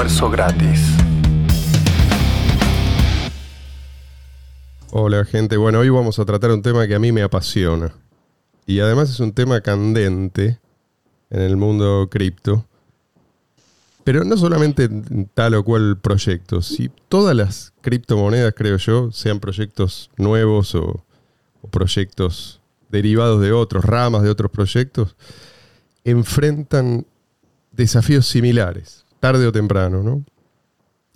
Almuerzo gratis. Hola gente, bueno, hoy vamos a tratar un tema que a mí me apasiona. Y además es un tema candente en el mundo cripto. Pero no solamente en tal o cual proyecto, si todas las criptomonedas, creo yo, sean proyectos nuevos o, o proyectos derivados de otros, ramas de otros proyectos, enfrentan desafíos similares, tarde o temprano, ¿no?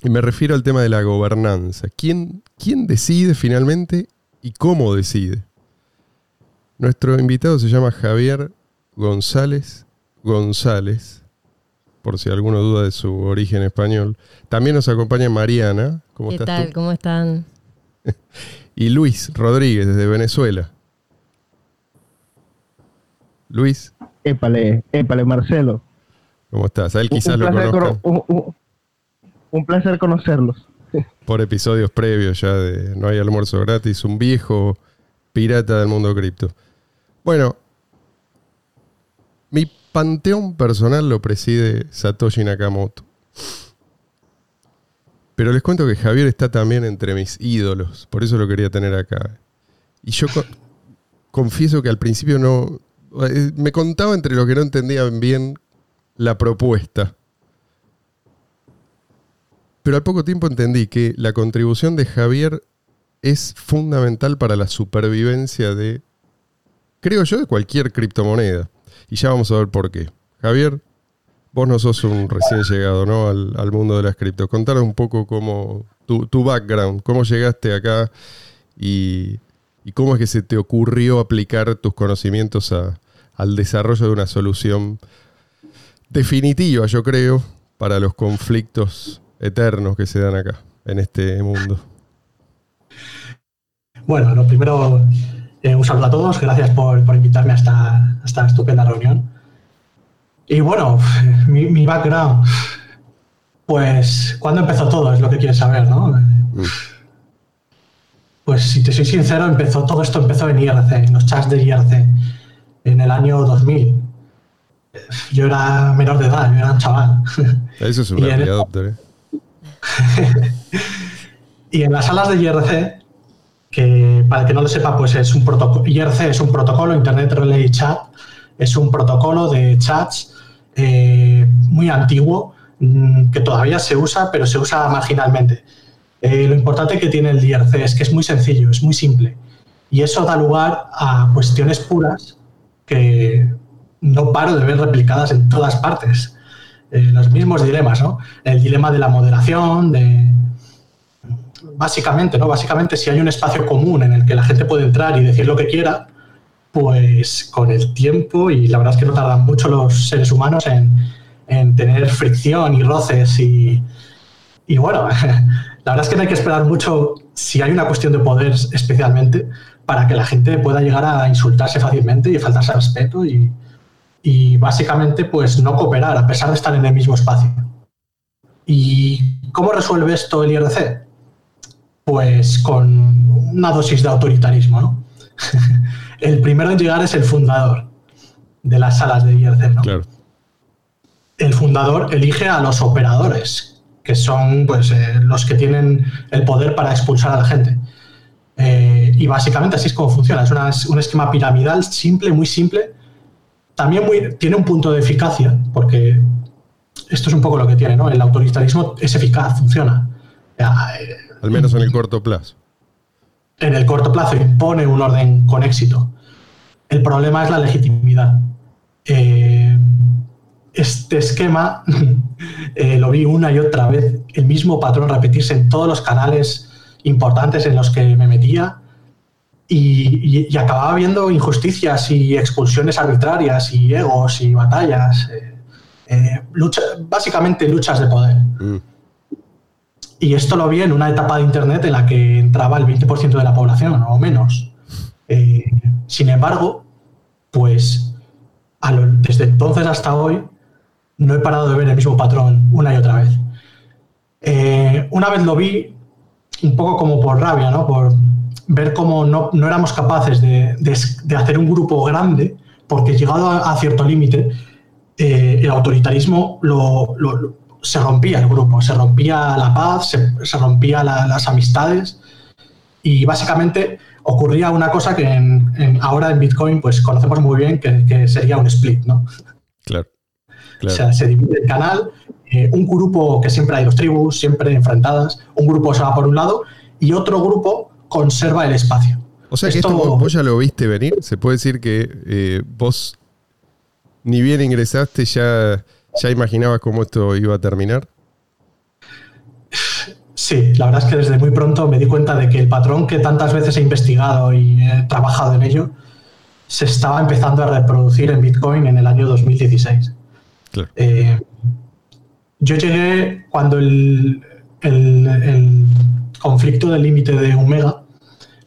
Y me refiero al tema de la gobernanza. ¿Quién, quién decide finalmente y cómo decide? Nuestro invitado se llama Javier González González, por si alguno duda de su origen español. También nos acompaña Mariana. ¿Cómo ¿Qué tal? ¿Cómo están? y Luis Rodríguez, desde Venezuela. Luis. Épale, épale, Marcelo. ¿Cómo estás? A él quizás lo conozca. Un, placer conocerlos. Por episodios previos ya de No hay almuerzo gratis, un viejo pirata del mundo cripto. Bueno, mi panteón personal lo preside Satoshi Nakamoto. Pero les cuento que Javier está también entre mis ídolos, por eso lo quería tener acá. Y yo confieso que al principio no... Eh, me contaba entre los que no entendían bien la propuesta. Pero al poco tiempo entendí que la contribución de Javier es fundamental para la supervivencia de, creo yo, de cualquier criptomoneda. Y ya vamos a ver por qué. Javier, vos no sos un recién llegado ¿no? al, mundo de las cripto. Contanos un poco cómo tu, background, cómo llegaste acá y, cómo es que se te ocurrió aplicar tus conocimientos al desarrollo de una solución definitiva, yo creo, para los conflictos eternos que se dan acá, en este mundo. Bueno, lo primero, eh, un saludo a todos, gracias por, invitarme a esta, estupenda reunión. Y bueno, mi, background, pues, ¿cuándo empezó todo? Es lo que quieres saber, ¿no? Mm. Pues si te soy sincero, empezó, todo esto empezó en IRC, en los chats de IRC, en el año 2000 yo era menor de edad, yo era un chaval. Eso es un y, en, ¿eh? y en las salas de IRC, que para el que no lo sepa, pues es un protocolo, IRC es un protocolo, Internet Relay Chat, es un protocolo de chats eh, muy antiguo mm, que todavía se usa, pero se usa marginalmente. Eh, lo importante que tiene el IRC es que es muy sencillo, es muy simple. Y eso da lugar a cuestiones puras que no paro de ver replicadas en todas partes. Eh, los mismos dilemas, ¿no? El dilema de la moderación, de... Básicamente, ¿no? Básicamente, si hay un espacio común en el que la gente puede entrar y decir lo que quiera, pues con el tiempo, y la verdad es que no tardan mucho los seres humanos en, tener fricción y roces y, y bueno, la verdad es que no hay que esperar mucho si hay una cuestión de poder especialmente para que la gente pueda llegar a insultarse fácilmente y faltarse respeto y, y básicamente pues no cooperar a pesar de estar en el mismo espacio. ¿Y cómo resuelve esto el IRC? Pues con una dosis de autoritarismo. ¿no? el primero en llegar es el fundador de las salas de IRC. ¿no? El fundador elige a los operadores, que son pues, eh, los que tienen el poder para expulsar a la gente. Eh, y básicamente así es como funciona. Es un esquema piramidal simple, muy simple, también tiene un punto de eficacia, porque esto es un poco lo que tiene, ¿no? El autoritarismo es eficaz, funciona. Al menos en el corto plazo. En el corto plazo impone un orden con éxito. El problema es la legitimidad. Eh, este esquema eh, lo vi una y otra vez, el mismo patrón repetirse en todos los canales importantes en los que me metía y, acababa viendo injusticias y expulsiones arbitrarias y egos y batallas, eh, eh, básicamente luchas de poder. Mm. Y esto lo vi en una etapa de Internet en la que entraba el 20% de la población o menos. Eh, sin embargo, pues desde entonces hasta hoy no he parado de ver el mismo patrón una y otra vez. una vez lo vi un poco como por rabia, ¿no? Por, ver cómo no, éramos capaces de, hacer un grupo grande, porque llegado a, cierto límite, eh, el autoritarismo lo, se rompía el grupo, se rompía la paz, se, se rompía las amistades y básicamente ocurría una cosa que ahora en Bitcoin pues conocemos muy bien que, sería un split, ¿no? Claro. O sea, se divide el canal, eh, un grupo que siempre hay dos tribus, siempre enfrentadas, un grupo se va por un lado y otro grupo conserva el espacio. O sea que esto, vos, ya lo viste venir, se puede decir que eh, vos ni bien ingresaste ya, ya imaginabas cómo esto iba a terminar. Sí, la verdad es que desde muy pronto me di cuenta de que el patrón que tantas veces he investigado y he trabajado en ello se estaba empezando a reproducir en Bitcoin en el año 2016. Eh, yo llegué cuando el, conflicto del límite de Omega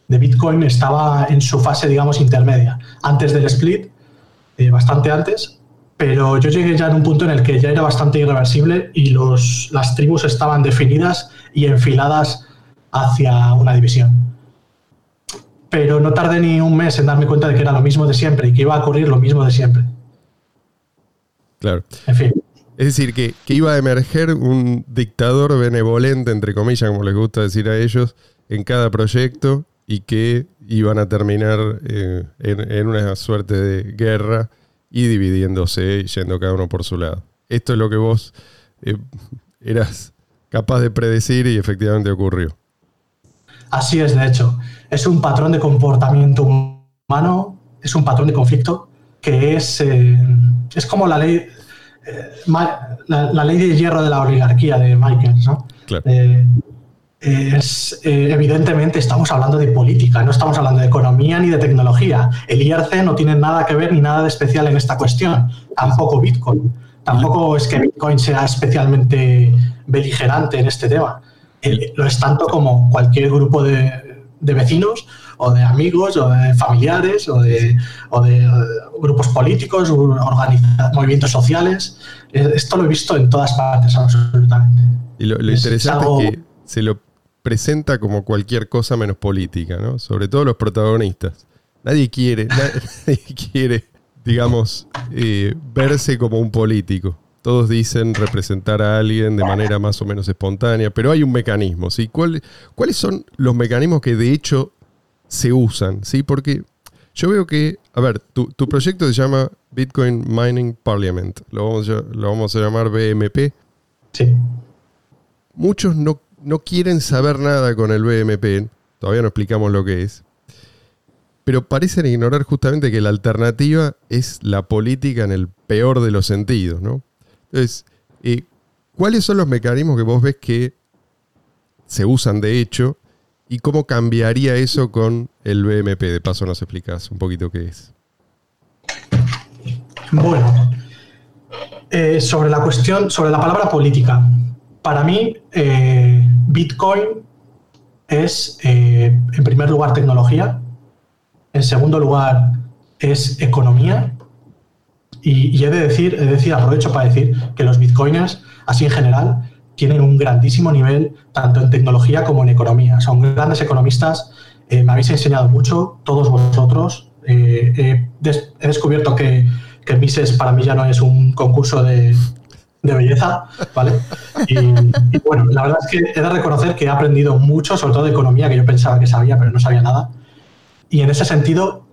de Bitcoin estaba en su fase, digamos, intermedia, antes del split, eh, bastante antes, pero yo llegué ya en un punto en el que ya era bastante irreversible y los, las tribus estaban definidas y enfiladas hacia una división. Pero no tardé ni un mes en darme cuenta de que era lo mismo de siempre y que iba a ocurrir lo mismo de siempre. Claro. En fin. Es decir, que, iba a emerger un dictador benevolente, entre comillas, como les gusta decir a ellos, en cada proyecto y que iban a terminar eh, en, una suerte de guerra y dividiéndose, yendo cada uno por su lado. Esto es lo que vos eh, eras capaz de predecir y efectivamente ocurrió. Así es, de hecho. Es un patrón de comportamiento humano, es un patrón de conflicto que es, eh, es como la ley, la, ley de hierro de la oligarquía de Michael. ¿no? Eh, es, evidentemente estamos hablando de política, no estamos hablando de economía ni de tecnología. El IRC no tiene nada que ver ni nada de especial en esta cuestión, tampoco Bitcoin. Tampoco es que Bitcoin sea especialmente beligerante en este tema. lo es tanto como cualquier grupo de, vecinos o de amigos o de familiares o de, eh, grupos políticos, movimientos sociales. Eh, esto lo he visto en todas partes, absolutamente. Y lo, interesante es, que se lo presenta como cualquier cosa menos política, ¿no? Sobre todo los protagonistas. Nadie quiere, nadie quiere digamos, eh, verse como un político. Todos dicen representar a alguien de manera más o menos espontánea, pero hay un mecanismo, ¿sí? ¿Cuáles son los mecanismos que de hecho se usan? ¿sí? Porque yo veo que, a ver, tu, proyecto se llama Bitcoin Mining Parliament, lo vamos a, lo vamos a llamar BMP. Sí. Muchos no, no quieren saber nada con el BMP, todavía no explicamos lo que es, pero parecen ignorar justamente que la alternativa es la política en el peor de los sentidos, ¿no? Entonces, eh, ¿cuáles son los mecanismos que vos ves que se usan de hecho y cómo cambiaría eso con el BMP? De paso nos explicás un poquito qué es. Bueno, eh, sobre la cuestión, sobre la palabra política, para mí eh, Bitcoin es, en primer lugar, tecnología, en segundo lugar, es economía. Y, he de decir, he de decir, aprovecho para decir que los bitcoiners, así en general, tienen un grandísimo nivel tanto en tecnología como en economía. Son grandes economistas. Eh, me habéis enseñado mucho, todos vosotros. Eh, he descubierto que, que Mises para mí ya no es un concurso de, belleza, ¿vale? Y, bueno, la verdad es que he de reconocer que he aprendido mucho, sobre todo de economía, que yo pensaba que sabía, pero no sabía nada. Y en ese sentido,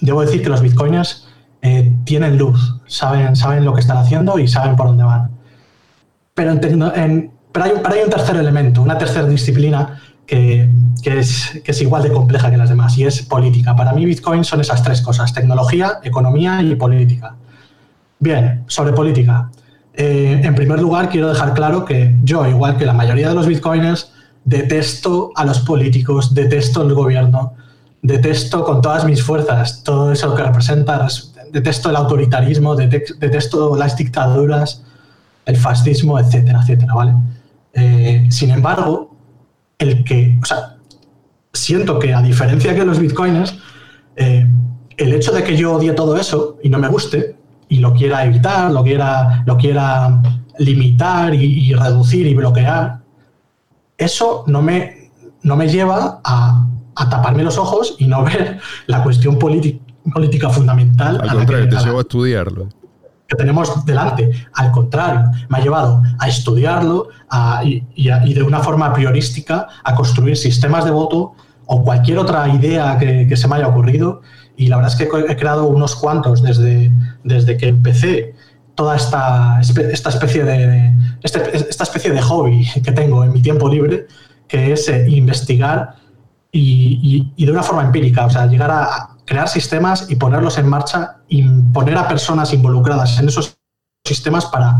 debo decir que los bitcoiners eh, tienen luz, saben, saben lo que están haciendo y saben por dónde van. Pero, en, pero, hay, hay, un tercer elemento, una tercera disciplina que, que, es, que, es, igual de compleja que las demás y es política. Para mí Bitcoin son esas tres cosas, tecnología, economía y política. Bien, sobre política. Eh, en primer lugar, quiero dejar claro que yo, igual que la mayoría de los bitcoiners, detesto a los políticos, detesto el gobierno, detesto con todas mis fuerzas todo eso que representa, detesto el autoritarismo, detesto las dictaduras, el fascismo, etcétera, etcétera, ¿vale? Eh, sin embargo, el que, o sea, siento que a diferencia que los bitcoins, eh, el hecho de que yo odie todo eso y no me guste y lo quiera evitar, lo quiera, lo quiera limitar y, y reducir y bloquear, eso no me, no me lleva a, a taparme los ojos y no ver la cuestión política fundamental. Al contrario, te llevo a estudiarlo. que tenemos delante. Al contrario, me ha llevado a estudiarlo y, de una forma priorística a construir sistemas de voto o cualquier otra idea que, se me haya ocurrido. Y la verdad es que he creado unos cuantos desde, desde que empecé toda esta, esta, especie de, este, esta especie de hobby que tengo en mi tiempo libre, que es eh, investigar y, y, de una forma empírica, o sea, llegar a crear sistemas y ponerlos en marcha y poner a personas involucradas en esos sistemas para,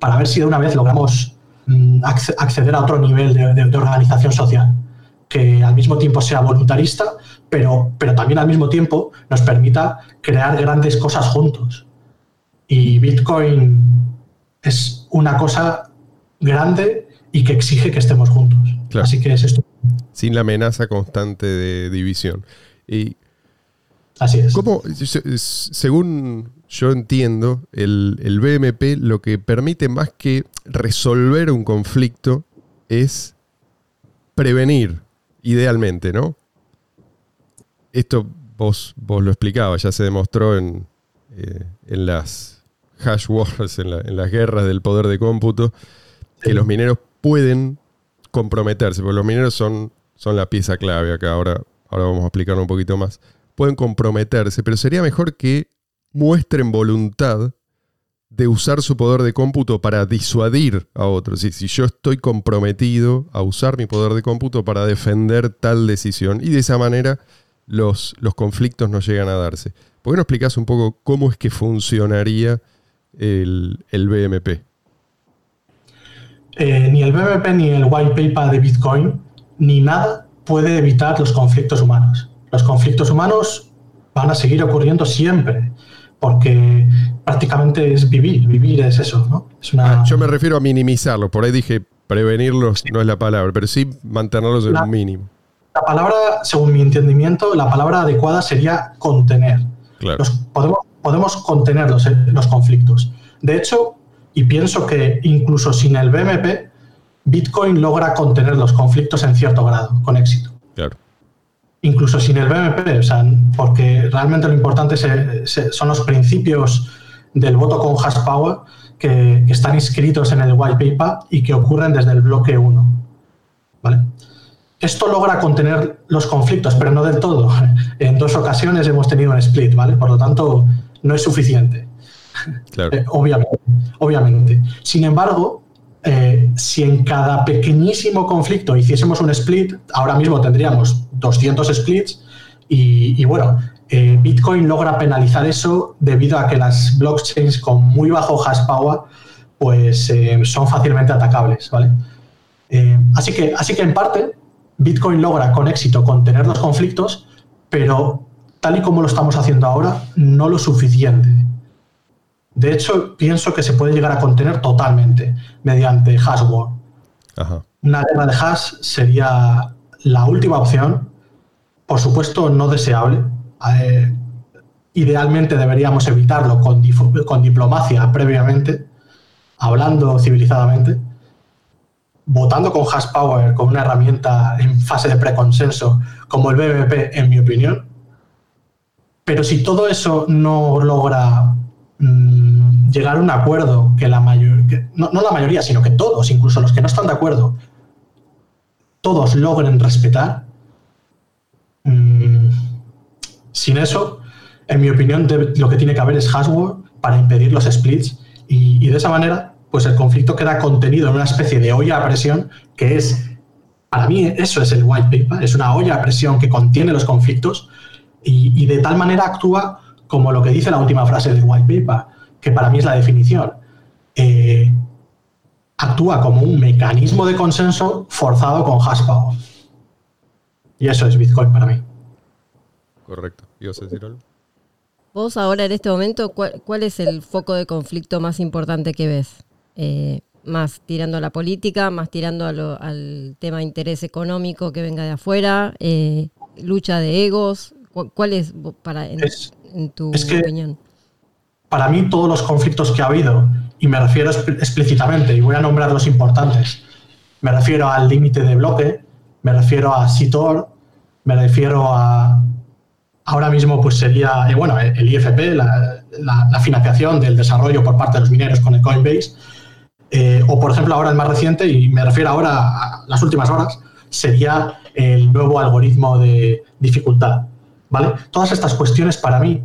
para ver si de una vez logramos mm, acceder a otro nivel de, organización social, que al mismo tiempo sea voluntarista, pero, pero también al mismo tiempo nos permita crear grandes cosas juntos. Y Bitcoin es una cosa grande y que exige que estemos juntos. Así que es esto. Sin la amenaza constante de división. Y Así es. según yo entiendo, el, BMP lo que permite más que resolver un conflicto es prevenir, idealmente, ¿no? Esto vos, vos lo explicabas, ya se demostró en, eh, en las hash wars, en, las guerras del poder de cómputo, que los mineros pueden comprometerse, porque los mineros son, son la pieza clave acá. Ahora, ahora vamos a explicarlo un poquito más pueden comprometerse, pero sería mejor que muestren voluntad de usar su poder de cómputo para disuadir a otros. Si, si yo estoy comprometido a usar mi poder de cómputo para defender tal decisión y de esa manera los, los conflictos no llegan a darse. ¿Por qué no explicas un poco cómo es que funcionaría el, BMP? Eh, ni el BMP ni el white paper de Bitcoin ni nada puede evitar los conflictos humanos los conflictos humanos van a seguir ocurriendo siempre, porque prácticamente es vivir, vivir es eso, ¿no? Ah, yo me refiero a minimizarlos, por ahí dije prevenirlos no es la palabra, pero sí mantenerlos en un mínimo. La palabra, según mi entendimiento, la palabra adecuada sería contener. podemos, podemos contener los, los conflictos. De hecho, y pienso que incluso sin el BMP, Bitcoin logra contener los conflictos en cierto grado, con éxito. Claro incluso sin el BMP, o sea, porque realmente lo importante son los principios del voto con hash power que, están inscritos en el white paper y que ocurren desde el bloque 1. ¿vale? Esto logra contener los conflictos, pero no del todo. En dos ocasiones hemos tenido un split, ¿vale? Por lo tanto, no es suficiente. Eh, obviamente, obviamente. Sin embargo, eh, si en cada pequeñísimo conflicto hiciésemos un split, ahora mismo tendríamos 200 splits y, bueno, eh, Bitcoin logra penalizar eso debido a que las blockchains con muy bajo hash power pues eh, son fácilmente atacables, ¿vale? así, que, así que en parte Bitcoin logra con éxito contener los conflictos, pero tal y como lo estamos haciendo ahora, no lo suficiente. De hecho, pienso que se puede llegar a contener totalmente mediante hashword. Una guerra de hash sería la última opción, por supuesto no deseable. Eh, idealmente deberíamos evitarlo con, con diplomacia previamente, hablando civilizadamente, votando con hash power, con una herramienta en fase de preconsenso como el BBP, en mi opinión. Pero si todo eso no logra Mm, llegar a un acuerdo que la mayoría, no, la mayoría, sino que todos, incluso los que no están de acuerdo, todos logren respetar, mm, sin eso, en mi opinión, lo que tiene que haber es hashword para impedir los splits y, de esa manera, pues el conflicto queda contenido en una especie de olla a presión que es, para mí eso es el white paper, es una olla a presión que contiene los conflictos y de tal manera actúa como lo que dice la última frase del white paper, que para mí es la definición, eh, actúa como un mecanismo de consenso forzado con hash power. Y eso es Bitcoin para mí. Correcto. ¿Ibas a decir algo? Vos ahora en este momento, ¿cuál, es el foco de conflicto más importante que ves? Eh, más tirando a la política, más tirando al tema de interés económico que venga de afuera, eh, lucha de egos. ¿Cuál es para en tu opinión? Para mí, todos los conflictos que ha habido, y me refiero explícitamente, y voy a nombrar los importantes, me refiero al límite de bloque, me refiero a SITOR, me refiero a, ahora mismo pues sería, eh, bueno, el IFP, la, la, financiación del desarrollo por parte de los mineros con el Coinbase, eh, o por ejemplo ahora el más reciente, y me refiero ahora a las últimas horas, sería el nuevo algoritmo de dificultad. ¿Vale? Todas estas cuestiones para mí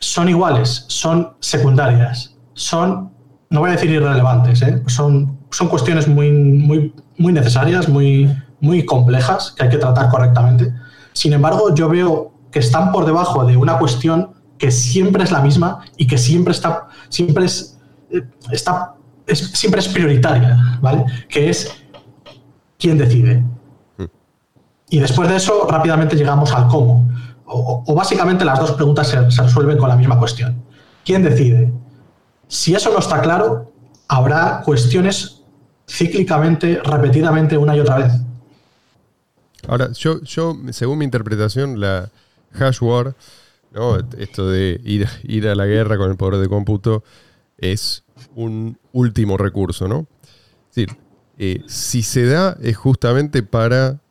son iguales, son secundarias, son, no voy a decir irrelevantes, ¿eh? son, son cuestiones muy, muy, muy necesarias, muy, muy complejas que hay que tratar correctamente. Sin embargo, yo veo que están por debajo de una cuestión que siempre es la misma y que siempre está, siempre es, eh, está, siempre es prioritaria, ¿vale? Que es quién decide. Y después de eso, rápidamente llegamos al cómo. O, básicamente las dos preguntas se, resuelven con la misma cuestión. ¿Quién decide? Si eso no está claro, habrá cuestiones cíclicamente, repetidamente, una y otra vez. Ahora, yo, según mi interpretación, la hash war, esto de ir, ir a la guerra con el poder de cómputo, es un último recurso, ¿no? Es decir, eh, si se da es justamente para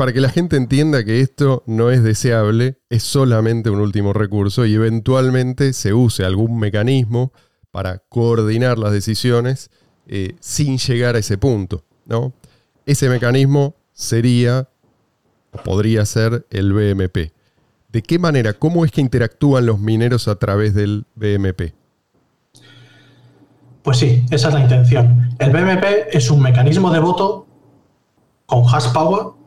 para que la gente entienda que esto no es deseable, es solamente un último recurso y eventualmente se use algún mecanismo para coordinar las decisiones eh, sin llegar a ese punto. ¿no? Ese mecanismo sería, o podría ser, el BMP. ¿De qué manera? ¿Cómo es que interactúan los mineros a través del BMP? Pues sí, esa es la intención. El BMP es un mecanismo de voto con hash power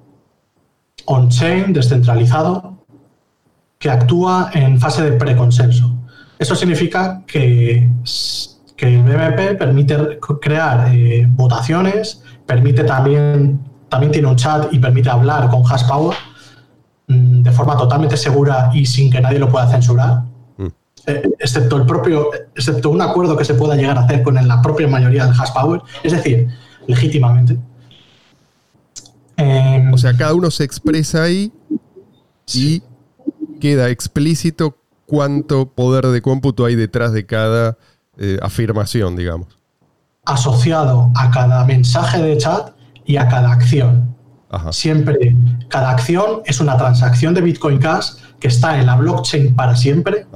on-chain, descentralizado, que actúa en fase de preconsenso. Eso significa que, que el BMP permite crear eh, votaciones, permite también, también tiene un chat y permite hablar con Hashpower mm, de forma totalmente segura y sin que nadie lo pueda censurar. Mm. Eh, excepto el propio, excepto un acuerdo que se pueda llegar a hacer con la propia mayoría del Hashpower, es decir, legítimamente. Em, o sea, cada uno se expresa ahí y queda explícito cuánto poder de cómputo hay detrás de cada eh, afirmación, digamos. Asociado a cada mensaje de chat y a cada acción. Siempre, cada acción es una transacción de Bitcoin Cash que está en la blockchain para siempre,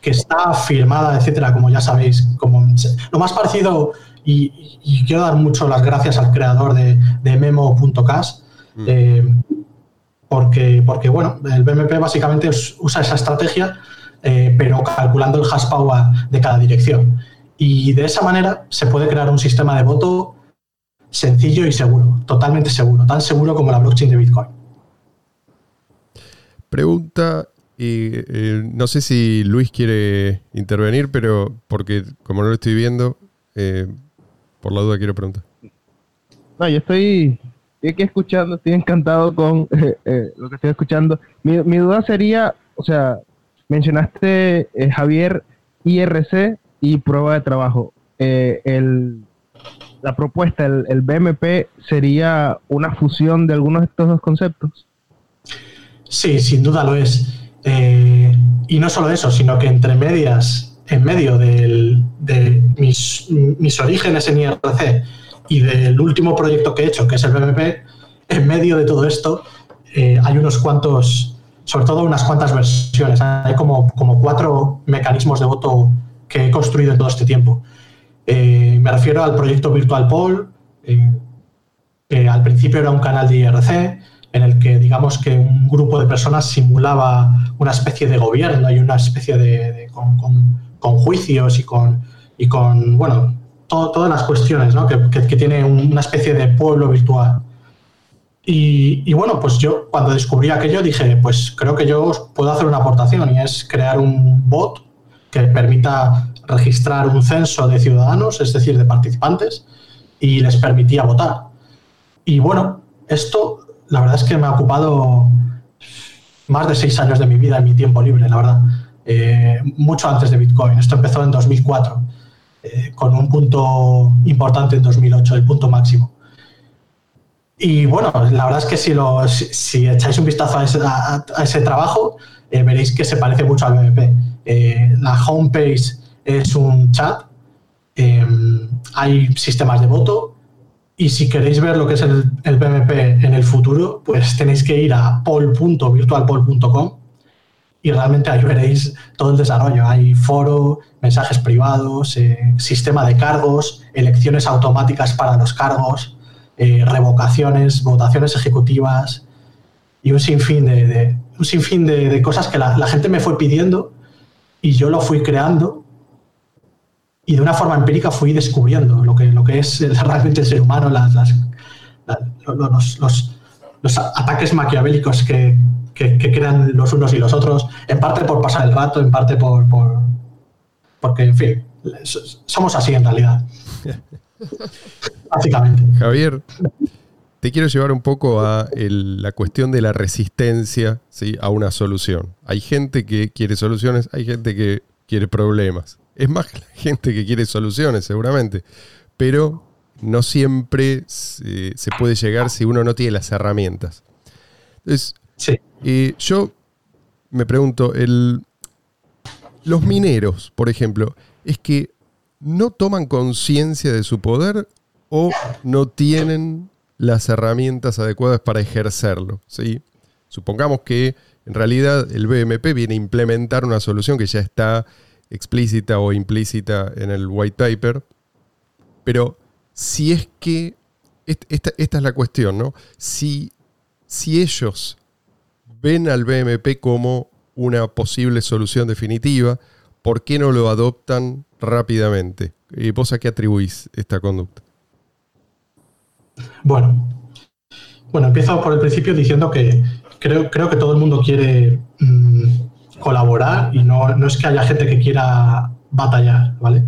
que está firmada, etcétera, como ya sabéis. Como, lo más parecido, y, quiero dar mucho las gracias al creador de, de memo.cash, Mm. Eh, porque, porque, bueno, el BMP básicamente usa esa estrategia, eh, pero calculando el hash power de cada dirección. Y de esa manera se puede crear un sistema de voto sencillo y seguro, totalmente seguro, tan seguro como la blockchain de Bitcoin. Pregunta, y eh, no sé si Luis quiere intervenir, pero porque como no lo estoy viendo, por la duda quiero preguntar. No, yo estoy estoy aquí escuchando, estoy encantado con eh, eh, lo que estoy escuchando. Mi, duda sería, o sea, mencionaste eh, Javier IRC y prueba de trabajo. la propuesta, el, BMP, sería una fusión de algunos de estos dos conceptos. Sí, sin duda lo es. y no solo eso, sino que entre medias, en medio de mis, mis orígenes en IRC, y del último proyecto que he hecho, que es el BMP, en medio de todo esto eh, hay unos cuantos, sobre todo unas cuantas versiones. Hay como, como cuatro mecanismos de voto que he construido en todo este tiempo. Eh, me refiero al proyecto Virtual Poll, eh, que al principio era un canal de IRC, en el que digamos que un grupo de personas simulaba una especie de gobierno y una especie de, con, con, juicios y con, y con bueno, todas las cuestiones, ¿no? que, tiene una especie de pueblo virtual. Y, bueno, pues yo cuando descubrí aquello dije, pues creo que yo puedo hacer una aportación y es crear un bot que permita registrar un censo de ciudadanos, es decir, de participantes, y les permitía votar. Y bueno, esto la verdad es que me ha ocupado más de seis años de mi vida en mi tiempo libre, la verdad. Eh, mucho antes de Bitcoin. Esto empezó en 2004. Eh, con un punto importante en 2008, el punto máximo. Y bueno, la verdad es que si, echáis un vistazo a ese, trabajo, eh, veréis que se parece mucho al BMP. Eh, la homepage es un chat, hay sistemas de voto, y si queréis ver lo que es el, el en el futuro, pues tenéis que ir a pol.virtualpol.com y realmente ahí veréis todo el desarrollo. Hay foro, mensajes privados, eh, sistema de cargos, elecciones automáticas para los cargos, eh, revocaciones, votaciones ejecutivas y un sinfín de, un sinfín de, cosas que la, gente me fue pidiendo y yo lo fui creando y de una forma empírica fui descubriendo lo que, lo que es realmente el ser humano, las, los, los, ataques maquiavélicos que, que, crean los unos y los otros, en parte por pasar el rato, en parte por, por porque, en fin, somos así en realidad. Básicamente. Javier, te quiero llevar un poco a la cuestión de la resistencia ¿sí? a una solución. Hay gente que quiere soluciones, hay gente que quiere problemas. Es más la gente que quiere soluciones, seguramente. Pero no siempre se, se puede llegar si uno no tiene las herramientas. Entonces, sí. Yo me pregunto, los mineros, por ejemplo, ¿es que no toman conciencia de su poder o no tienen las herramientas adecuadas para ejercerlo? ¿sí? Supongamos que en realidad el BMP viene a implementar una solución que ya está explícita o implícita en el white paper, pero si es que, esta, esta es la cuestión, ¿no? Si, si ellos ven al BMP como una posible solución definitiva, ¿por qué no lo adoptan rápidamente? ¿Y vos a qué atribuís esta conducta? Bueno, bueno, empiezo por el principio diciendo que creo, creo que todo el mundo quiere mm, colaborar y no, es que haya gente que quiera batallar, ¿vale?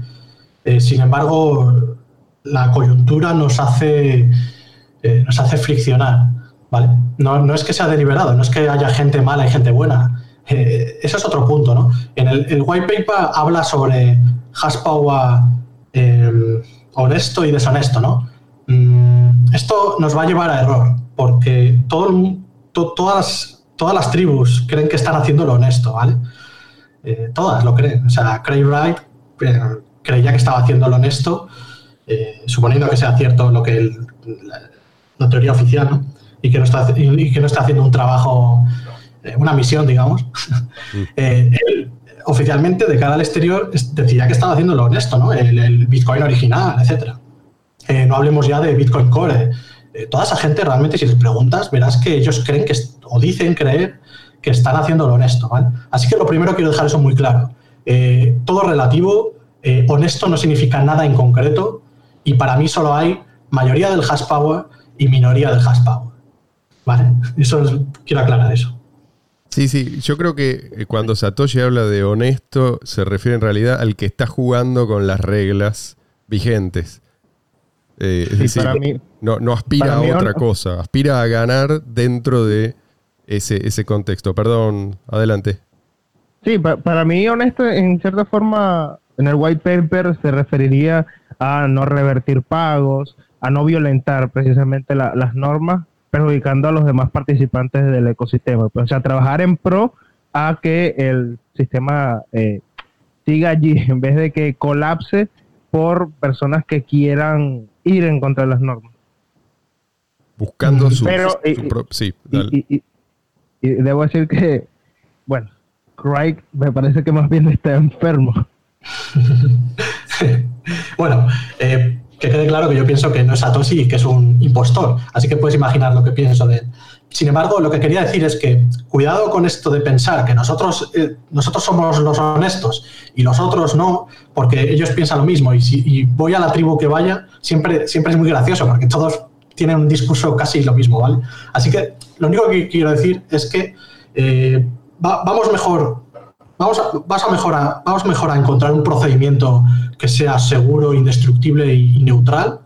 Eh, sin embargo, la coyuntura nos hace, eh, nos hace friccionar. No, es que sea deliberado, no es que haya gente mala y gente buena. Eh, ese es otro punto, ¿no? En el, white paper habla sobre hash power em, honesto y deshonesto, ¿no? Mm, esto nos va a llevar a error, porque todas, todas las tribus creen que están haciendo lo honesto, ¿vale? Eh, todas lo creen. O sea, Craig Wright eh, creía que estaba haciendo lo honesto, suponiendo que sea cierto lo que la teoría oficial, ¿no? Y que no está, y que no está haciendo un trabajo, eh, una misión, digamos, mm. eh, él oficialmente de cara al exterior decía que estaba haciendo lo honesto, ¿no? El, Bitcoin original, etc. Eh, no hablemos ya de Bitcoin Core. toda esa gente realmente, si les preguntas, verás que ellos creen que, o dicen creer que están haciendo lo honesto, ¿vale? Así que lo primero quiero dejar eso muy claro. todo relativo, honesto no significa nada en concreto y para mí solo hay mayoría del hash power y minoría del hash power. Vale, eso quiero aclarar eso. Sí, sí, yo creo que eh, cuando Satoshi habla de honesto, se refiere en realidad al que está jugando con las reglas vigentes. Eh, es decir, no, aspira a otra cosa, aspira a ganar dentro de ese, ese contexto. Perdón, adelante. Sí, para mí honesto, en cierta forma, en el white paper se referiría a no revertir pagos, a no violentar precisamente las normas perjudicando a los demás participantes del ecosistema. Pues, o sea, trabajar en pro a que el sistema eh, siga allí en vez de que colapse por personas que quieran ir en contra de las normas. Buscando su, Pero, sí, y, debo decir que, bueno, Craig me parece que más bien está enfermo. bueno, eh, que quede claro que yo pienso que no es Satoshi y que es un impostor. Así que puedes imaginar lo que pienso de él. Sin embargo, lo que quería decir es que cuidado con esto de pensar que nosotros, eh, nosotros somos los honestos y los otros no, porque ellos piensan lo mismo. Y si voy a la tribu que vaya, siempre, siempre es muy gracioso, porque todos tienen un discurso casi lo mismo, ¿vale? Así que lo único que quiero decir es que eh, vamos mejor Vamos a, vas a mejorar, vamos mejor a encontrar un procedimiento que sea seguro, indestructible y neutral.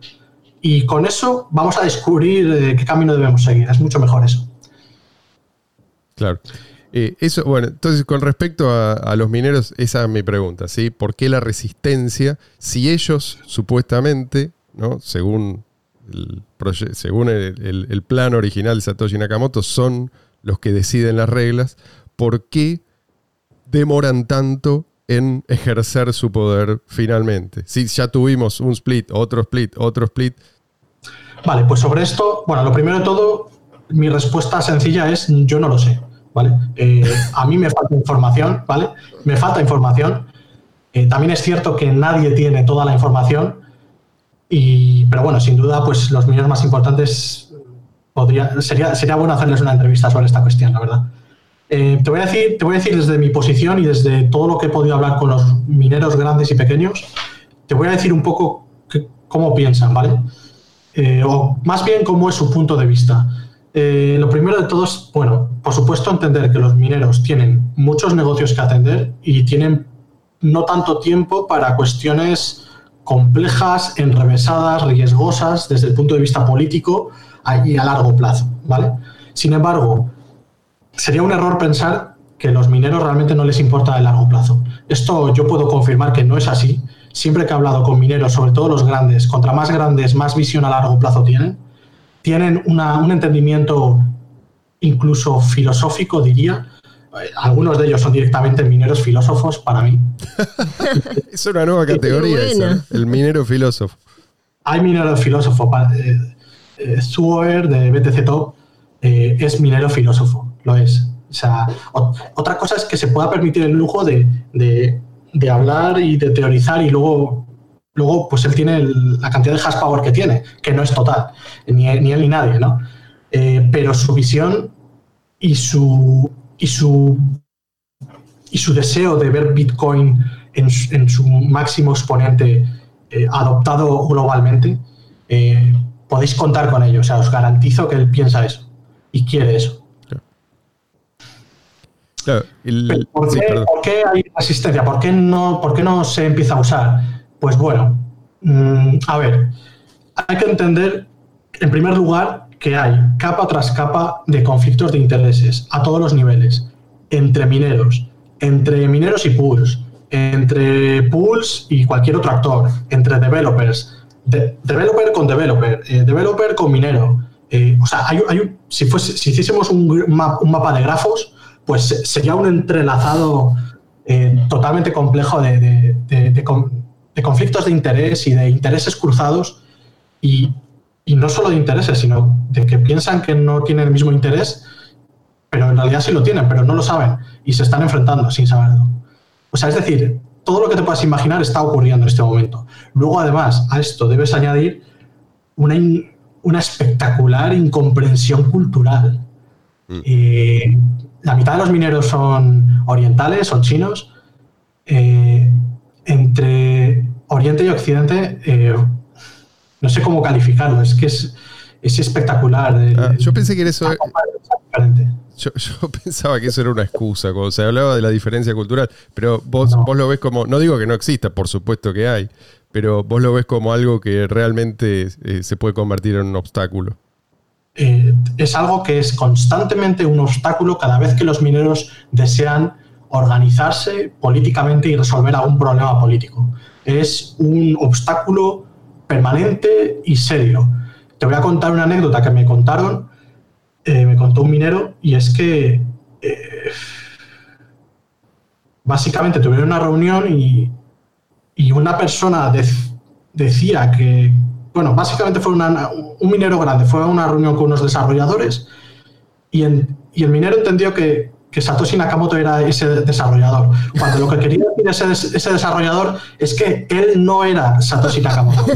Y con eso vamos a descubrir eh, qué camino debemos seguir. Es mucho mejor eso. Claro. Eh, eso, bueno, entonces con respecto a, los mineros, esa es mi pregunta, ¿sí? ¿Por qué la resistencia si ellos supuestamente, ¿no? según, el, según el, el plan original de Satoshi Nakamoto, son los que deciden las reglas, ¿por qué demoran tanto en ejercer su poder finalmente? Si ya tuvimos un split, otro split, otro split. Vale, pues sobre esto, bueno, lo primero de todo, mi respuesta sencilla es yo no lo sé. ¿vale? Eh, a mí me falta información, ¿vale? Me falta información. Eh, también es cierto que nadie tiene toda la información, y, pero bueno, sin duda, pues los mineros más importantes podría, sería, sería bueno hacerles una entrevista sobre esta cuestión, la verdad. Eh, te, voy a decir, te voy a decir desde mi posición y desde todo lo que he podido hablar con los mineros grandes y pequeños, te voy a decir un poco cómo piensan, ¿vale? o más bien cómo es su punto de vista. Eh, lo primero de todo es, bueno, por supuesto entender que los mineros tienen muchos negocios que atender y tienen no tanto tiempo para cuestiones complejas, enrevesadas, riesgosas desde el punto de vista político y a largo plazo, ¿vale? Sin embargo, sería un error pensar que a los mineros realmente no les importa el largo plazo. Esto yo puedo confirmar que no es así. Siempre que he hablado con mineros, sobre todo los grandes, contra más grandes, más visión a largo plazo tienen tienen un entendimiento incluso filosófico, diría. Algunos de ellos son directamente mineros filósofos para mí. es una nueva categoría el minero filósofo. Hay minero filósofo. Eh, eh de BTC Top eh, es minero filósofo, lo es. O sea, otra cosa es que se pueda permitir el lujo de, de hablar y de teorizar y luego Luego, pues él tiene la cantidad de hash power que tiene, que no es total, ni, él ni nadie, ¿no? Eh, pero su visión y su, y su, y su deseo de ver Bitcoin en, su máximo exponente eh, adoptado globalmente, eh, podéis contar con ello. O sea, os garantizo que él piensa eso y quiere eso. ¿Por, qué, hay resistencia? ¿Por qué, no, ¿Por qué no se empieza a usar? Pues bueno, mm, a ver, hay que entender, en primer lugar, que hay capa tras capa de conflictos de intereses a todos los niveles, entre mineros, entre mineros y pools, entre pools y cualquier otro actor, entre developers, developer con developer, eh, developer con minero. Eh, o sea, hay, si, si hiciésemos un, mapa de grafos, pues sería un entrelazado eh, totalmente complejo de, de conflictos de interés y de intereses cruzados y, no solo de intereses, sino de que piensan que no tienen el mismo interés, pero en realidad sí lo tienen, pero no lo saben y se están enfrentando sin saberlo. O sea, es decir, todo lo que te puedas imaginar está ocurriendo en este momento. Luego, además, a esto debes añadir una, una espectacular incomprensión cultural. Mm. Eh, la mitad de los mineros son orientales, son chinos. Eh, entre Oriente y Occidente, eh, no sé cómo calificarlo, es que es, espectacular. Ah, yo pensé que eso... Yo, pensaba que eso era una excusa cuando se hablaba de la diferencia cultural, pero vos, vos lo ves como, no digo que no exista, por supuesto que hay, pero vos lo ves como algo que realmente eh, se puede convertir en un obstáculo. Eh, es algo que es constantemente un obstáculo cada vez que los mineros desean organizarse políticamente y resolver algún problema político. Es un obstáculo permanente y serio. Te voy a contar una anécdota que me contaron, eh, me contó un minero, y es que eh, básicamente tuvieron una reunión y, una persona decía que, bueno, básicamente fue un minero grande, fue a una reunión con unos desarrolladores y, y el minero entendió que que Satoshi Nakamoto era ese desarrollador. Cuando lo que quería decir ese, desarrollador es que él no era Satoshi Nakamoto.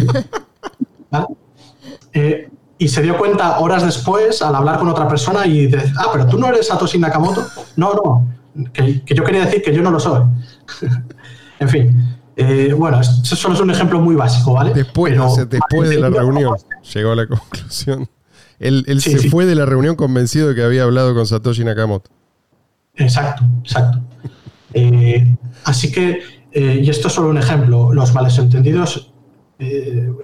Eh, y se dio cuenta horas después al hablar con otra persona y dice, ah, pero tú no eres Satoshi Nakamoto. No, no, que, yo quería decir que yo no lo soy. en fin. Eh, bueno, eso solo es un ejemplo muy básico, ¿vale? Después, después de la reunión llegó a la conclusión. Él, se fue de la reunión convencido de que había hablado con Satoshi Nakamoto. Exacto, exacto. Eh, así que, eh, y esto es solo un ejemplo, los males entendidos,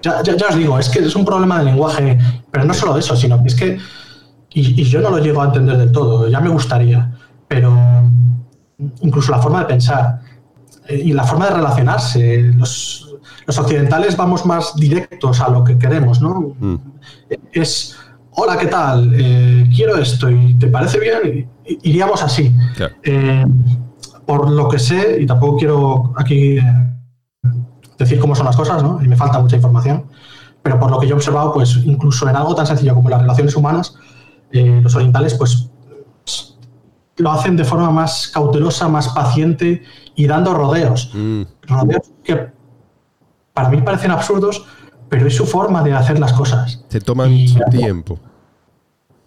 ya, os digo, es que es un problema de lenguaje, pero no solo eso, sino que es que, y, yo no lo llego a entender del todo, ya me gustaría, pero incluso la forma de pensar y la forma de relacionarse, los, occidentales vamos más directos a lo que queremos, ¿no? Mm. Es hola, ¿qué tal? Eh, quiero esto y te parece bien, iríamos así. Eh, por lo que sé, y tampoco quiero aquí eh, decir cómo son las cosas, ¿no? Y me falta mucha información, pero por lo que yo he observado, pues incluso en algo tan sencillo como las relaciones humanas, los orientales, pues lo hacen de forma más cautelosa, más paciente y dando rodeos. Mm, Rodeos que para mí parecen absurdos, pero es su forma de hacer las cosas. se toman Y- su tiempo.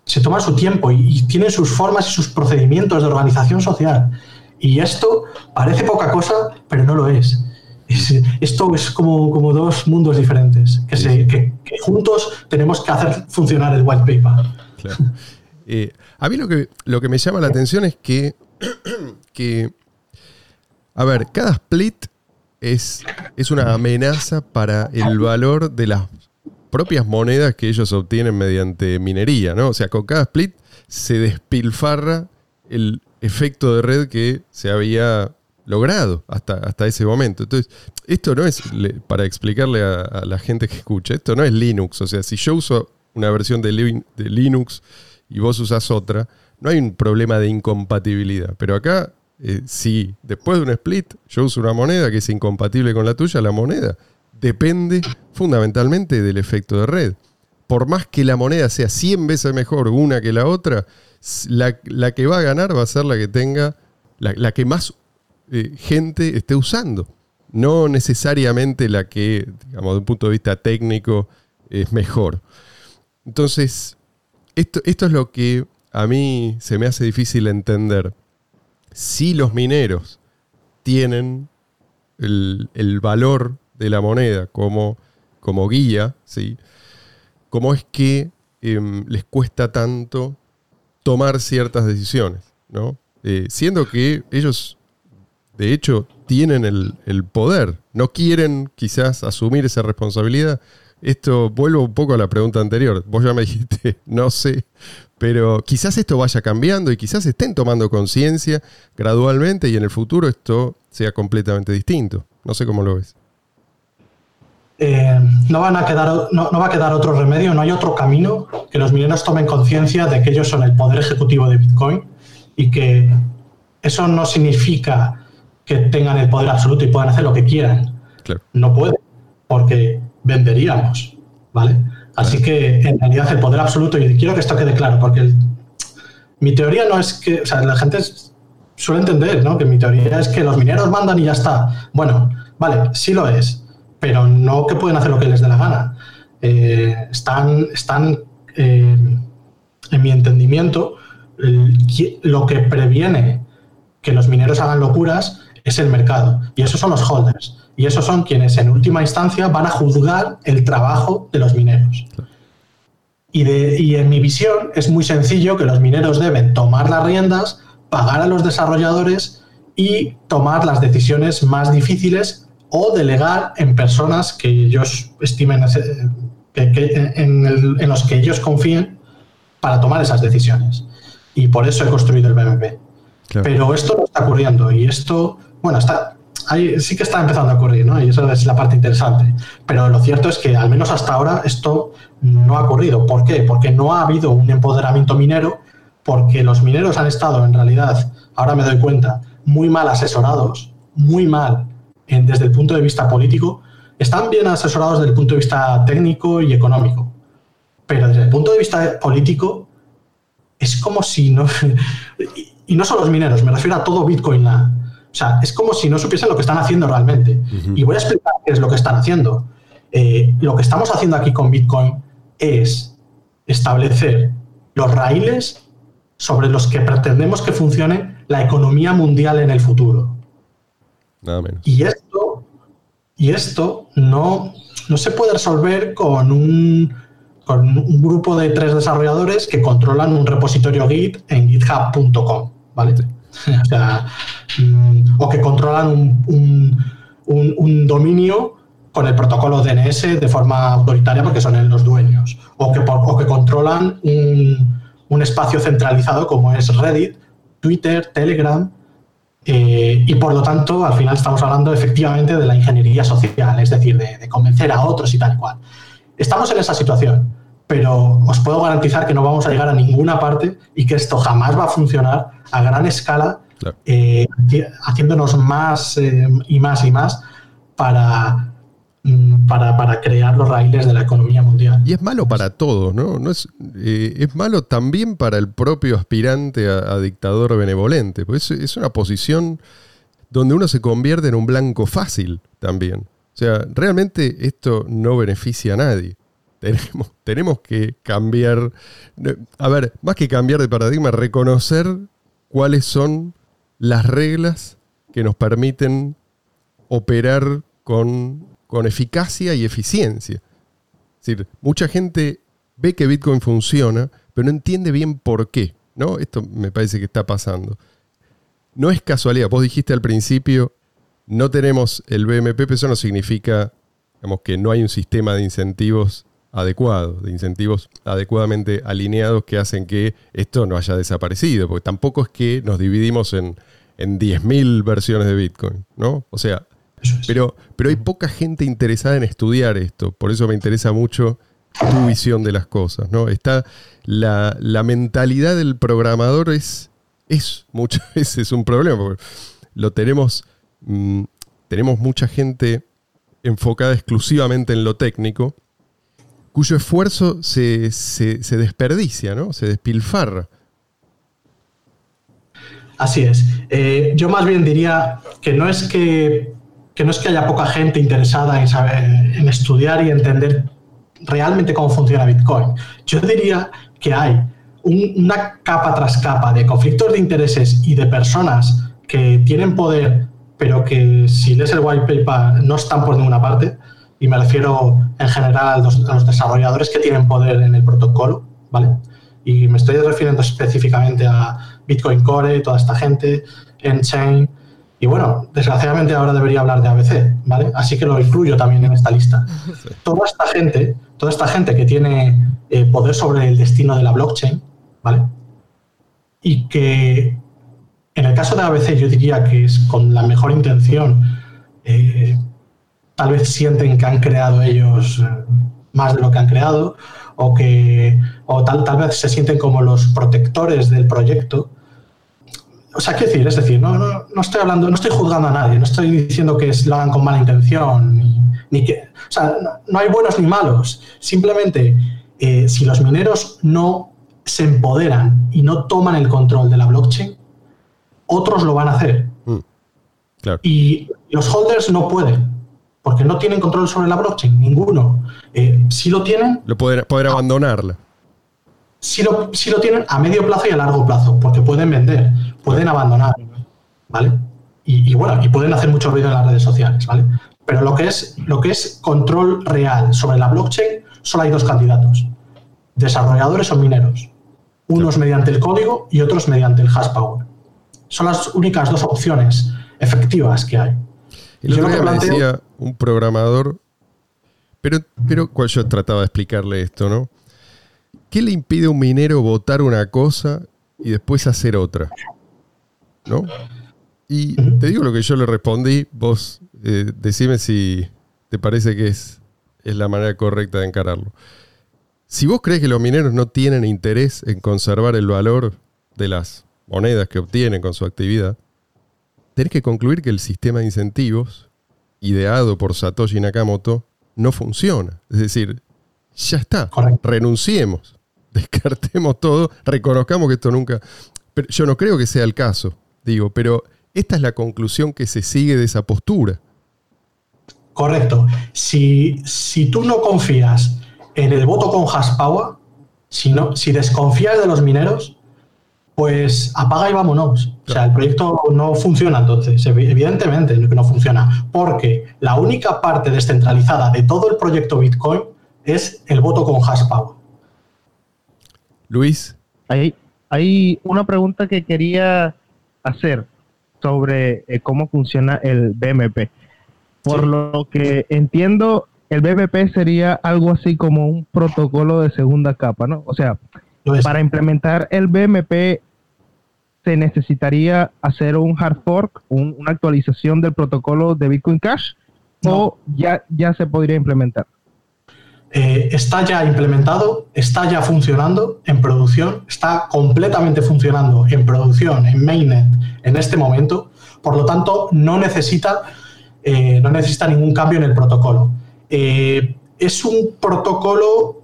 se toman su tiempo y, y tienen sus formas y sus procedimientos de organización social. Y esto parece poca cosa, pero no lo es. Es- esto es como, como dos mundos diferentes, que, se, que, que juntos tenemos que hacer funcionar el white paper. Claro. Eh, a mí lo que, lo que me llama la atención es que, que, a ver, cada split es, es una amenaza para el valor de las propias monedas que ellos obtienen mediante minería, ¿no? O sea, con cada split se despilfarra el efecto de red que se había logrado hasta, hasta ese momento. Entonces, esto no es, para explicarle a, la gente que escucha, esto no es Linux. O sea, si yo uso una versión de Linux y vos usás otra, no hay un problema de incompatibilidad. Pero acá, eh, si después de un split yo uso una moneda que es incompatible con la tuya, la moneda depende fundamentalmente del efecto de red. Por más que la moneda sea 100 veces mejor una que la otra, la, la que va a ganar va a ser la que tenga, la, la que más eh, gente esté usando. No necesariamente la que, digamos, de un punto de vista técnico, es mejor. Entonces, esto, esto es lo que a mí se me hace difícil entender. Si los mineros tienen el, el valor de la moneda como, como guía, ¿sí? ¿cómo es que em, les cuesta tanto tomar ciertas decisiones? ¿no? Eh, siendo que ellos, de hecho, tienen el, el poder, no quieren quizás asumir esa responsabilidad. Esto, vuelvo un poco a la pregunta anterior. Vos ya me dijiste, no sé, pero quizás esto vaya cambiando y quizás estén tomando conciencia gradualmente y en el futuro esto sea completamente distinto. No sé cómo lo ves. Eh, no, van a quedar, no, no va a quedar otro remedio, no hay otro camino que los mineros tomen conciencia de que ellos son el poder ejecutivo de Bitcoin y que eso no significa que tengan el poder absoluto y puedan hacer lo que quieran. Claro. No pueden, porque venderíamos, ¿vale? Así que en realidad el poder absoluto, y quiero que esto quede claro, porque el- mi teoría no es que, o sea, la gente suele entender, ¿no? Que mi teoría es que los mineros mandan y ya está. Bueno, vale, sí lo es, pero no que pueden hacer lo que les dé la gana. Eh, están, están eh, en mi entendimiento, el- lo que previene que los mineros hagan locuras es el mercado. Y esos son los holders. Y esos son quienes en última instancia van a juzgar el trabajo de los mineros. Y, de- y en mi visión es muy sencillo que los mineros deben tomar las riendas, pagar a los desarrolladores y tomar las decisiones más difíciles o delegar en personas que ellos estimen que- que- en, el- en los que ellos confíen para tomar esas decisiones. Y por eso he construido el BMP. Claro. Pero esto no está ocurriendo y esto, bueno, está, sí que está empezando a ocurrir, ¿no? Y eso es la parte interesante. Pero lo cierto es que al menos hasta ahora esto no ha ocurrido. ¿Por qué? Porque no ha habido un empoderamiento minero, porque los mineros han estado en realidad, ahora me doy cuenta, muy mal asesorados, muy mal desde el punto de vista político, están bien asesorados desde el punto de vista técnico y económico. Pero desde el punto de vista político, es como si no. Y no solo los mineros, me refiero a todo Bitcoin Land. O sea, es como si no supiesen lo que están haciendo realmente. Y voy a explicar qué es lo que están haciendo. Eh, lo que estamos haciendo aquí con Bitcoin es establecer los raíles sobre los que pretendemos que funcione la economía mundial en el futuro. Nada menos. Y esto, y esto no, no se puede resolver con un, con un grupo de tres desarrolladores que controlan un repositorio Git en github.com, ¿vale? Mm, o que controlan un, un- dominio con el protocolo DNS de forma autoritaria porque son los dueños, o que, o que controlan un, espacio centralizado como es Reddit, Twitter, Telegram, eh, y por lo tanto, al final estamos hablando efectivamente de la ingeniería social, es decir, de, de convencer a otros y tal cual. Estamos en esa situación, pero os puedo garantizar que no vamos a llegar a ninguna parte y que esto jamás va a funcionar a gran escala, Claro. eh, haci- haciéndonos más eh, y más y más para mm, para, crear los raíles de la economía mundial. Y es malo para todos, ¿no? no es, eh, es malo también para el propio aspirante a, dictador benevolente, pues es, una posición donde uno se convierte en un blanco fácil también. O sea, realmente esto no beneficia a nadie. Tenemos, tenemos que cambiar, a ver, más que cambiar de paradigma, reconocer cuáles son las reglas que nos permiten operar con, con eficacia y eficiencia. Es decir, mucha gente ve que Bitcoin funciona, pero no entiende bien por qué. ¿no? Esto me parece que está pasando. No es casualidad. Vos dijiste al principio, no tenemos el BMP, pero eso no significa digamos, que no hay un sistema de incentivos adecuado, de incentivos adecuadamente alineados que hacen que esto no haya desaparecido, porque tampoco es que nos dividimos en, en 10.000 versiones de Bitcoin, ¿no? O sea, pero, pero hay poca gente interesada en estudiar esto, por eso me interesa mucho tu visión de las cosas, ¿no? Está la, mentalidad del programador es, es muchas veces un problema, porque lo tenemos, mm, tenemos mucha gente enfocada exclusivamente en lo técnico, cuyo esfuerzo se, se, desperdicia, ¿no? Se despilfarra. Así es. Eh, yo más bien diría que no es que, no es que haya poca gente interesada en, saber, en estudiar y entender realmente cómo funciona Bitcoin. Yo diría que hay una capa tras capa de conflictos de intereses y de personas que tienen poder, pero que si lees el white paper no están por ninguna parte, y me refiero en general a los, desarrolladores que tienen poder en el protocolo, ¿vale? Y me estoy refiriendo específicamente a Bitcoin Core, toda esta gente, Enchain, y bueno, desgraciadamente ahora debería hablar de ABC, ¿vale? Así que lo incluyo también en esta lista. Toda esta gente, toda esta gente que tiene eh, poder sobre el destino de la blockchain, ¿vale? Y que en el caso de ABC yo diría que es con la mejor intención eh, tal vez sienten que han creado ellos eh, más de lo que han creado o que o tal, tal vez se sienten como los protectores del proyecto. O sea, ¿qué decir? Es decir, no, no, no, estoy hablando, no estoy juzgando a nadie, no estoy diciendo que lo hagan con mala intención, ni, que. O sea, no, hay buenos ni malos. Simplemente, eh, si los mineros no se empoderan y no toman el control de la blockchain, otros lo van a hacer. Mm, y los holders no pueden porque no tienen control sobre la blockchain, ninguno. Eh, si lo tienen... Lo poder, poder abandonarla. Si lo, si lo tienen a medio plazo y a largo plazo, porque pueden vender, pueden abandonar, ¿vale? Y, bueno, y pueden hacer mucho ruido en las redes sociales, ¿vale? Pero lo que es, lo que es control real sobre la blockchain, solo hay dos candidatos, desarrolladores o mineros. Unos mediante el código y otros mediante el hash power. Son las únicas dos opciones efectivas que hay. El otro día me decía un programador, pero, pero cual yo trataba de explicarle esto, ¿no? ¿Qué le impide a un minero votar una cosa y después hacer otra? ¿No? Y te digo lo que yo le respondí, vos eh, decime si te parece que es, es la manera correcta de encararlo. Si vos crees que los mineros no tienen interés en conservar el valor de las monedas que obtienen con su actividad, tenés que concluir que el sistema de incentivos ideado por Satoshi Nakamoto no funciona. Es decir, ya está, renunciemos, descartemos todo, reconozcamos que esto nunca... Pero yo no creo que sea el caso, digo, pero esta es la conclusión que se sigue de esa postura. Correcto. Si, si tú no confías en el voto con Haspower, si, si desconfías de los mineros, pues apaga y vámonos. O sea, el proyecto no funciona entonces, evidentemente que no funciona, porque la única parte descentralizada de todo el proyecto Bitcoin es el voto con hashpower. Luis. Hay, hay una pregunta que quería hacer sobre eh, cómo funciona el BMP. Por lo que entiendo, el BMP sería algo así como un protocolo de segunda capa, ¿no? O sea, para implementar el BMP se necesitaría hacer un hard fork, una actualización del protocolo de Bitcoin Cash o ya, ya se podría implementar. Eh, está ya implementado, está ya funcionando en producción, está completamente funcionando en producción, en mainnet, en este momento. Por lo tanto, no necesita, eh, no necesita ningún cambio en el protocolo. eh, es un protocolo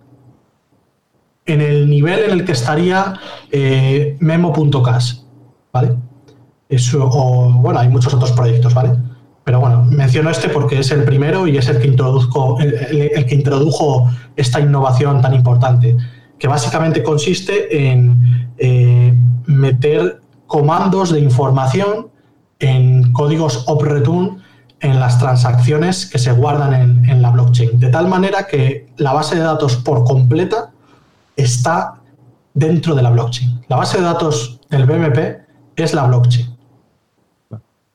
en el nivel en el que estaría eh, memo.cash, ¿vale? Eso, o, bueno, hay muchos otros proyectos, ¿vale? Pero bueno, menciono este porque es el primero y es el que, introduzco, el, que introdujo esta innovación tan importante, que básicamente consiste en eh, meter comandos de información en códigos OP-return en las transacciones que se guardan en, la blockchain, de tal manera que la base de datos por completa está dentro de la blockchain. La base de datos del BMP es la blockchain.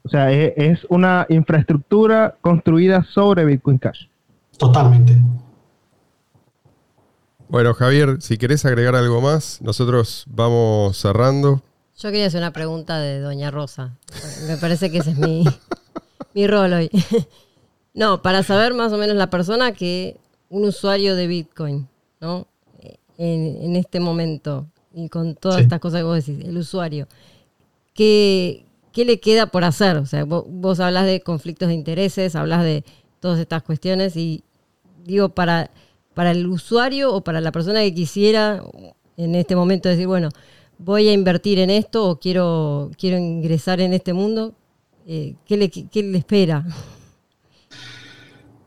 O sea, es una infraestructura construida sobre Bitcoin Cash. Totalmente. Bueno, Javier, si querés agregar algo más, nosotros vamos cerrando. Yo quería hacer una pregunta de Doña Rosa. Me parece que ese es mi, mi rol hoy. No, para saber más o menos la persona que un usuario de Bitcoin, ¿no? En, este momento y con todas estas cosas que vos decís, el usuario, ¿qué, ¿qué le queda por hacer? O sea, vos, hablas de conflictos de intereses, hablas de todas estas cuestiones y digo, para, para el usuario o para la persona que quisiera en este momento decir, bueno, voy a invertir en esto o quiero, quiero ingresar en este mundo, eh, ¿qué, le, le espera?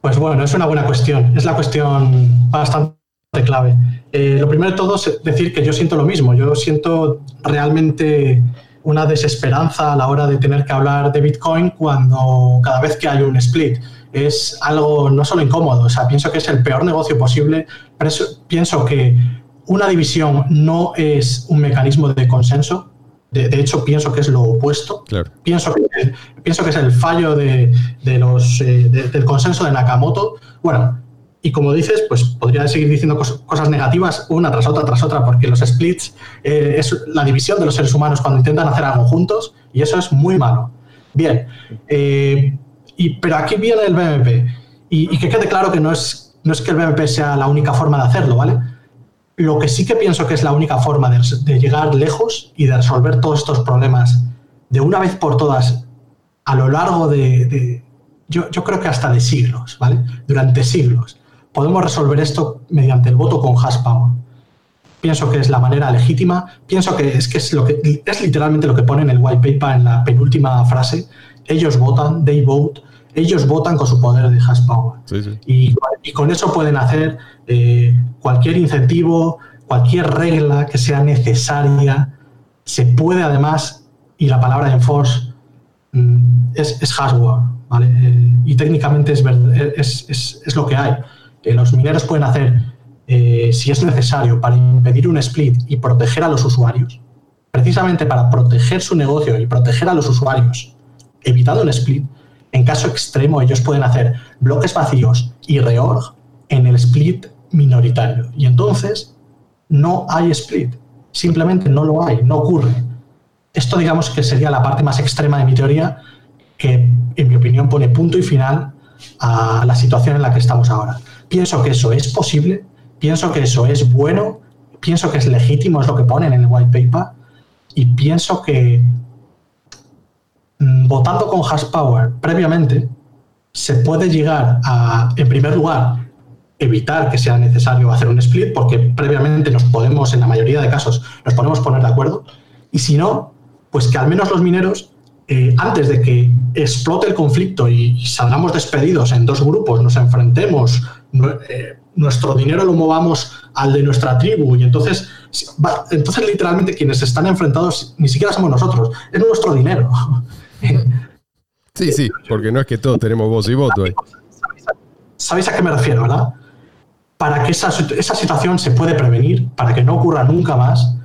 Pues bueno, es una buena cuestión. Es la cuestión bastante clave. Eh, lo primero de todo es decir que yo siento lo mismo. Yo siento realmente una desesperanza a la hora de tener que hablar de Bitcoin cuando cada vez que hay un split es algo no solo incómodo, o sea, pienso que es el peor negocio posible, pero pienso que una división no es un mecanismo de consenso, de, hecho, pienso que es lo opuesto. Pienso, que, pienso que es el fallo de, los, eh, del consenso de Nakamoto. Bueno, y como dices, pues podría seguir diciendo cosas negativas una tras otra, tras otra, porque los splits eh, es la división de los seres humanos cuando intentan hacer algo juntos y eso es muy malo. Bien, eh, y, pero aquí viene el BMP y, que quede claro que no es, no es que el BMP sea la única forma de hacerlo, ¿vale? Lo que sí que pienso que es la única forma de, llegar lejos y de resolver todos estos problemas de una vez por todas a lo largo de, yo, creo que hasta de siglos, ¿vale? Durante siglos. Podemos resolver esto mediante el voto con hash power. Pienso que es la manera legítima. Pienso que es que es lo que es literalmente lo que pone en el white paper en la penúltima frase. Ellos votan, they vote, ellos votan con su poder de hash power. Y, con eso pueden hacer eh, cualquier incentivo, cualquier regla que sea necesaria. Se puede además, y la palabra enforce mm, es, es ¿vale? Eh, y técnicamente es, es, es, lo que hay. Los mineros pueden hacer, eh, si es necesario, para impedir un split y proteger a los usuarios, precisamente para proteger su negocio y proteger a los usuarios, evitando un split, en caso extremo, ellos pueden hacer bloques vacíos y reorg en el split minoritario. Y entonces no hay split. Simplemente no lo hay, no ocurre. Esto digamos que sería la parte más extrema de mi teoría que, en mi opinión, pone punto y final a la situación en la que estamos ahora. Pienso que eso es posible, pienso que eso es bueno, pienso que es legítimo, es lo que ponen en el white paper, y pienso que Mm, votando con hash power previamente, se puede llegar a, en primer lugar, evitar que sea necesario hacer un split, porque previamente nos podemos, en la mayoría de casos, nos podemos poner de acuerdo. Y si no, pues que al menos los mineros, eh, antes de que explote el conflicto y, salgamos despedidos en dos grupos, nos enfrentemos, eh, nuestro dinero lo movamos al de nuestra tribu y entonces, entonces literalmente quienes están enfrentados ni siquiera somos nosotros, es nuestro dinero. Sí, sí, porque no es que todos tenemos voz y voto ahí. ¿Sabéis a qué me refiero, verdad? Para que esa, situación se puede prevenir, para que no ocurra nunca más,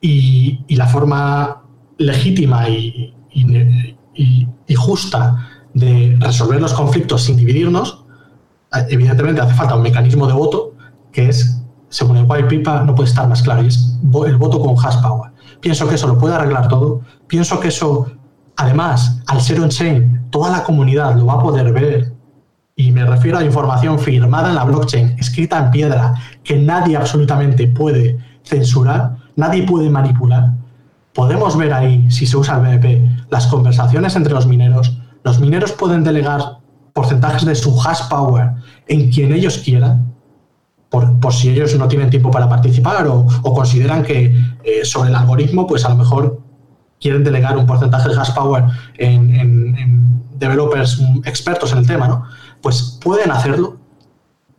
y, la forma legítima y, justa de resolver los conflictos sin dividirnos, evidentemente hace falta un mecanismo de voto que es, según el white paper, no puede estar más claro, y es el voto con hash power. Pienso que eso lo puede arreglar todo, pienso que eso Además, al ser on-chain, toda la comunidad lo va a poder ver. Y me refiero a información firmada en la blockchain, escrita en piedra, que nadie absolutamente puede censurar, nadie puede manipular. Podemos ver ahí, si se usa el BNP, las conversaciones entre los mineros. Los mineros pueden delegar porcentajes de su hash power en quien ellos quieran, por, si ellos no tienen tiempo para participar o, consideran que eh, sobre el algoritmo, pues a lo mejor quieren delegar un porcentaje de hash power en, developers expertos en el tema, ¿no? Pues pueden hacerlo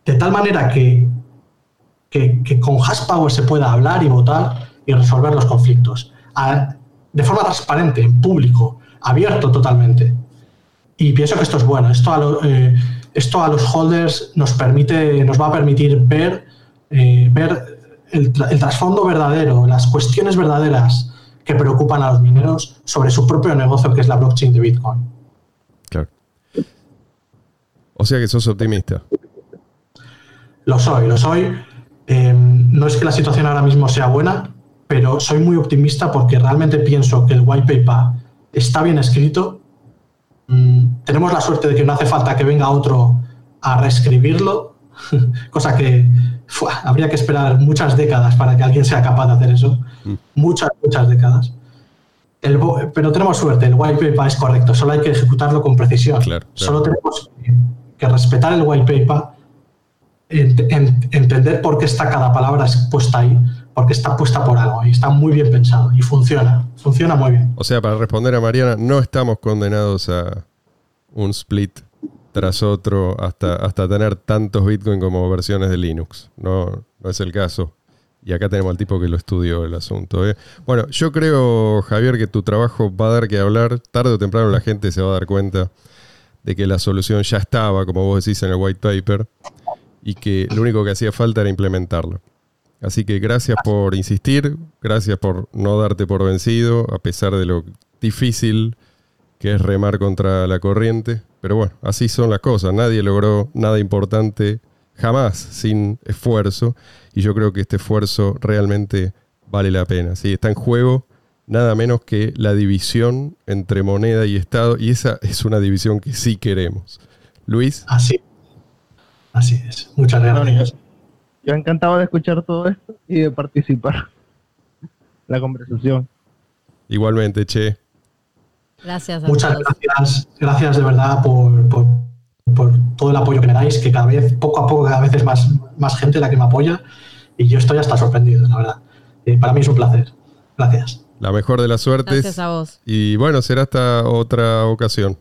de tal manera que con hash power se pueda hablar y votar y resolver los conflictos A- de forma transparente, en público, abierto totalmente. Y pienso que esto es bueno. Esto a, lo- eh, esto a los holders nos permite, nos va a permitir ver, eh, ver el, tra- el trasfondo verdadero, las cuestiones verdaderas que preocupan a los mineros sobre su propio negocio, que es la blockchain de Bitcoin. Claro. O sea que sos optimista. Lo soy, lo soy. Eh, no es que la situación ahora mismo sea buena, pero soy muy optimista porque realmente pienso que el white paper está bien escrito. Mm, tenemos la suerte de que no hace falta que venga otro a reescribirlo, cosa que habría que esperar muchas décadas para que alguien sea capaz de hacer eso. Muchas, muchas décadas. El pero tenemos suerte, el white paper es correcto, solo hay que ejecutarlo con precisión. Claro, claro. Solo tenemos que, que respetar el white paper ent- ent- entender por qué está cada palabra puesta ahí, porque está puesta por algo y está muy bien pensado y funciona, funciona muy bien. O sea, para responder a Mariana, no estamos condenados a un split tras otro hasta, hasta tener tantos Bitcoin como versiones de Linux. No, no es el caso. Y acá tenemos al tipo que lo estudió el asunto. ¿eh? Bueno, yo creo, Javier, que tu trabajo va a dar que hablar. Tarde o temprano la gente se va a dar cuenta de que la solución ya estaba, como vos decís en el white paper, y que lo único que hacía falta era implementarlo. Así que gracias por insistir, gracias por no darte por vencido, a pesar de lo difícil que es remar contra la corriente. Pero bueno, así son las cosas. Nadie logró nada importante jamás sin esfuerzo. Y yo creo que este esfuerzo realmente vale la pena. ¿sí? Está en juego nada menos que la división entre moneda y Estado. Y esa es una división que sí queremos. Luis, Así, así es. Muchas gracias. Yo encantado de escuchar todo esto y de participar en la conversación. igualmente, che. Gracias a Muchas todos. gracias, gracias de verdad por, por- por todo el apoyo que me dais, que cada vez, poco a poco, cada vez es más, más gente la que me apoya y yo estoy hasta sorprendido, la verdad. Eh, para mí es un placer. Gracias. La mejor de las suertes. Gracias a vos. Y bueno, será hasta otra ocasión.